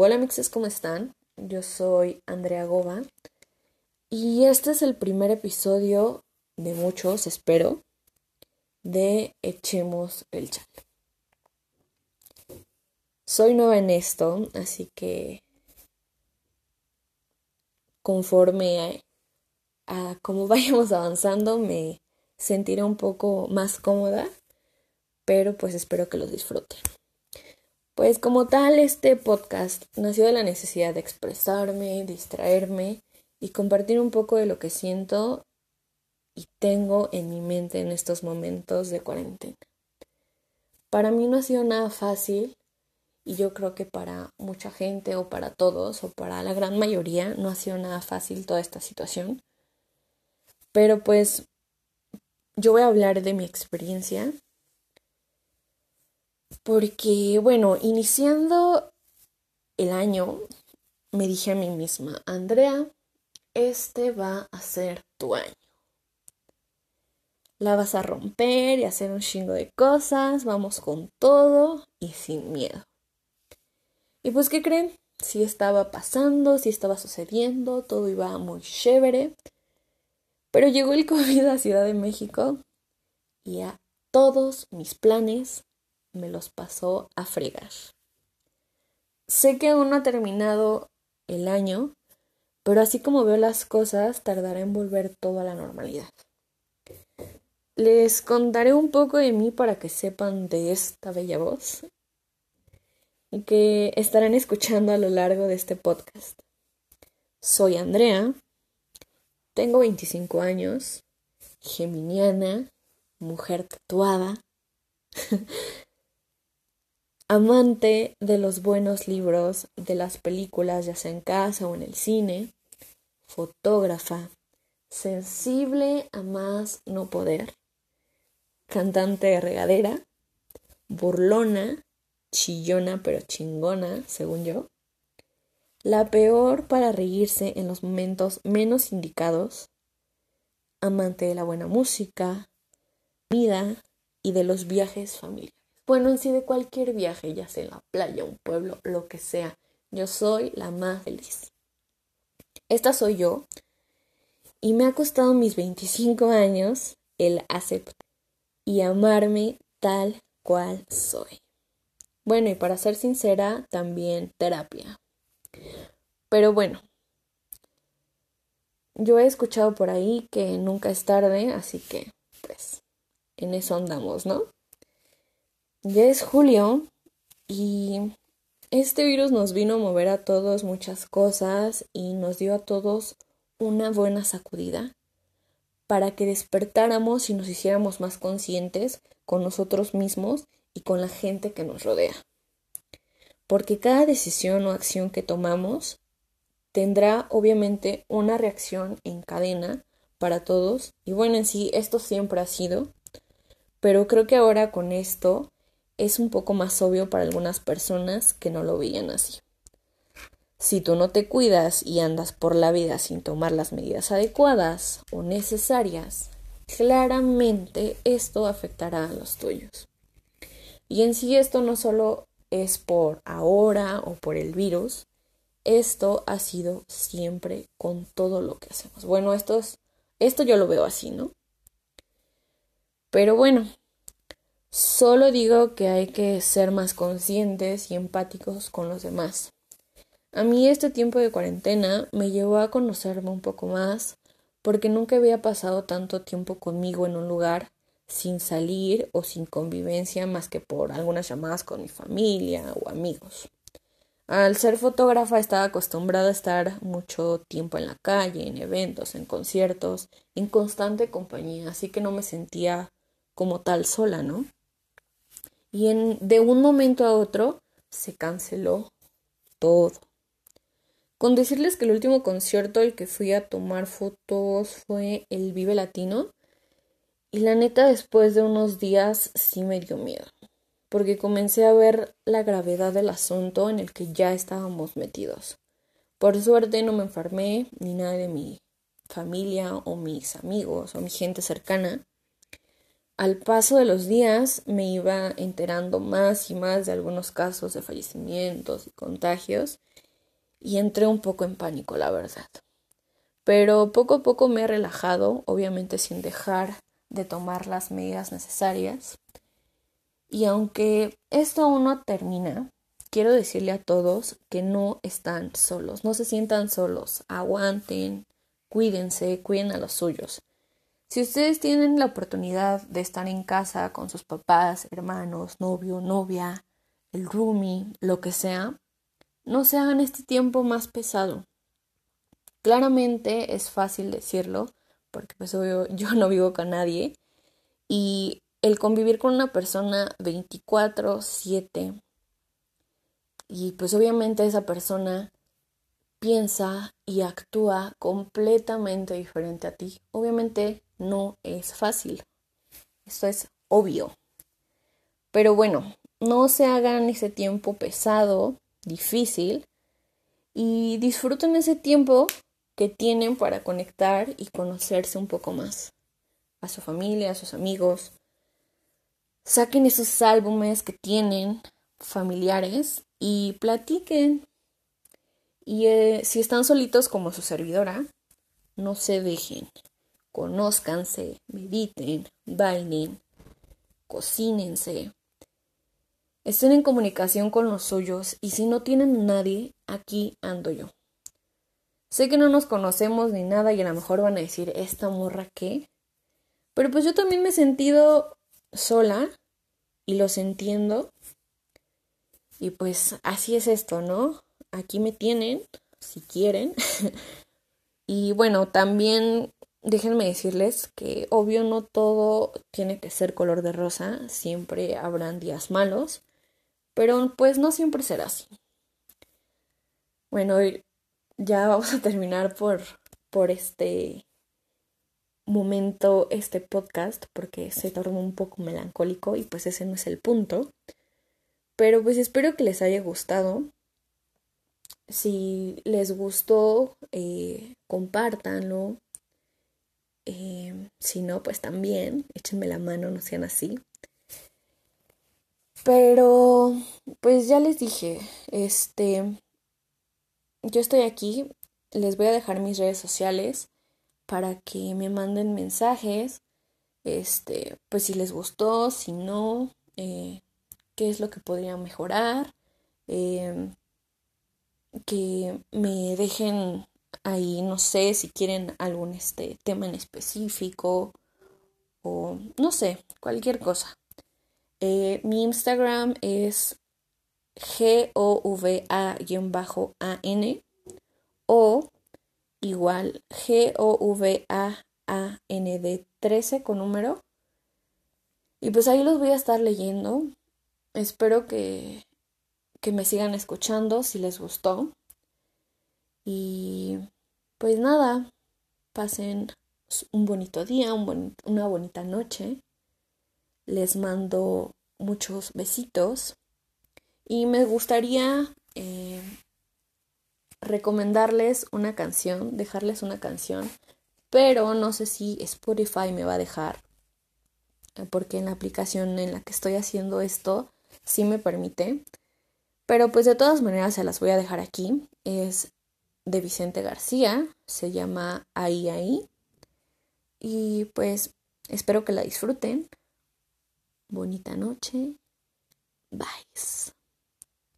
Hola mixes, ¿cómo están? Yo soy Andrea Gova y este es el primer episodio de muchos, espero, de Echemos el Chat. Soy nueva en esto, así que conforme a, a cómo vayamos avanzando me sentiré un poco más cómoda, pero pues espero que lo disfruten. Pues como tal, este podcast nació de la necesidad de expresarme, distraerme y compartir un poco de lo que siento y tengo en mi mente en estos momentos de cuarentena. Para mí no ha sido nada fácil y yo creo que para mucha gente o para todos o para la gran mayoría no ha sido nada fácil toda esta situación. Pero pues yo voy a hablar de mi experiencia porque, bueno, iniciando el año, me dije a mí misma, Andrea, este va a ser tu año. La vas a romper y hacer un chingo de cosas, vamos con todo y sin miedo. Y pues, ¿qué creen? Sí estaba pasando, sí estaba sucediendo, todo iba muy chévere. Pero llegó el COVID a Ciudad de México y a todos mis planes me los pasó a fregar. Sé que aún no ha terminado el año, pero así como veo las cosas, tardará en volver todo a la normalidad. Les contaré un poco de mí para que sepan de esta bella voz que estarán escuchando a lo largo de este podcast. Soy Andrea, tengo 25 años, geminiana, mujer tatuada, amante de los buenos libros, de las películas, ya sea en casa o en el cine, fotógrafa, sensible a más no poder, cantante de regadera, burlona, chillona pero chingona, según yo, la peor para reírse en los momentos menos indicados, amante de la buena música, vida y de los viajes familiares. Bueno, en sí de cualquier viaje, ya sea en la playa, un pueblo, lo que sea, yo soy la más feliz. Esta soy yo y me ha costado mis 25 años el aceptar y amarme tal cual soy. Bueno, y para ser sincera, también terapia. Pero bueno, yo he escuchado por ahí que nunca es tarde, así que pues en eso andamos, ¿no? Ya es julio y este virus nos vino a mover a todos muchas cosas y nos dio a todos una buena sacudida para que despertáramos y nos hiciéramos más conscientes con nosotros mismos y con la gente que nos rodea. Porque cada decisión o acción que tomamos tendrá obviamente una reacción en cadena para todos y bueno, en sí esto siempre ha sido, pero creo que ahora con esto es un poco más obvio para algunas personas que no lo veían así. Si tú no te cuidas y andas por la vida sin tomar las medidas adecuadas o necesarias, claramente esto afectará a los tuyos. Y en sí esto no solo es por ahora o por el virus, esto ha sido siempre con todo lo que hacemos. Bueno, esto, es, esto yo lo veo así, ¿no? Pero bueno, Solo digo que hay que ser más conscientes y empáticos con los demás. A mí este tiempo de cuarentena me llevó a conocerme un poco más porque nunca había pasado tanto tiempo conmigo en un lugar sin salir o sin convivencia más que por algunas llamadas con mi familia o amigos. Al ser fotógrafa estaba acostumbrada a estar mucho tiempo en la calle, en eventos, en conciertos, en constante compañía, así que no me sentía como tal sola, ¿no? Y en, de un momento a otro se canceló todo. Con decirles que el último concierto al que fui a tomar fotos fue el Vive Latino y la neta después de unos días sí me dio miedo porque comencé a ver la gravedad del asunto en el que ya estábamos metidos. Por suerte no me enfermé ni nada de mi familia o mis amigos o mi gente cercana, al paso de los días me iba enterando más y más de algunos casos de fallecimientos y contagios y entré un poco en pánico, la verdad. Pero poco a poco me he relajado, obviamente sin dejar de tomar las medidas necesarias. Y aunque esto aún no termina, quiero decirle a todos que no están solos, no se sientan solos, aguanten, cuídense, cuiden a los suyos. Si ustedes tienen la oportunidad de estar en casa con sus papás, hermanos, novio, novia, el roomie, lo que sea, no se hagan este tiempo más pesado. Claramente es fácil decirlo, porque pues yo no vivo con nadie, y el convivir con una persona 24/7, y pues obviamente esa persona piensa y actúa completamente diferente a ti. Obviamente no es fácil. Esto es obvio. Pero bueno, no se hagan ese tiempo pesado, difícil, y disfruten ese tiempo que tienen para conectar y conocerse un poco más. A su familia, a sus amigos. Saquen esos álbumes que tienen familiares y platiquen. Y eh, si están solitos como su servidora, no se dejen conózcanse, mediten, bailen, cocínense, estén en comunicación con los suyos y si no tienen nadie, aquí ando yo. Sé que no nos conocemos ni nada y a lo mejor van a decir, ¿esta morra qué? Pero pues yo también me he sentido sola y los entiendo. Y pues así es esto, ¿no? Aquí me tienen, si quieren. y bueno, también déjenme decirles que obvio no todo tiene que ser color de rosa, siempre habrán días malos, pero pues no siempre será así. Bueno, ya vamos a terminar por, por este momento, este podcast, porque se tornó un poco melancólico y pues ese no es el punto. Pero pues espero que les haya gustado. Si les gustó, eh, compártanlo, eh, si no, pues también, échenme la mano, no sean así. Pero, pues ya les dije, este, yo estoy aquí, les voy a dejar mis redes sociales para que me manden mensajes, este, pues si les gustó, si no, eh, qué es lo que podría mejorar, eh, que me dejen Ahí no sé si quieren algún este tema en específico o no sé, cualquier cosa. Eh, mi Instagram es G-O-V-A-A-N o igual G-O-V-A-A-N-D 13 con número. Y pues ahí los voy a estar leyendo. Espero que, que me sigan escuchando si les gustó. Y pues nada, pasen un bonito día, una bonita noche. Les mando muchos besitos. Y me gustaría eh, recomendarles una canción, dejarles una canción, pero no sé si Spotify me va a dejar, porque en la aplicación en la que estoy haciendo esto sí me permite. Pero pues de todas maneras se las voy a dejar aquí. Es de Vicente García, se llama Ahí Ahí. Y pues espero que la disfruten. Bonita noche. Bye.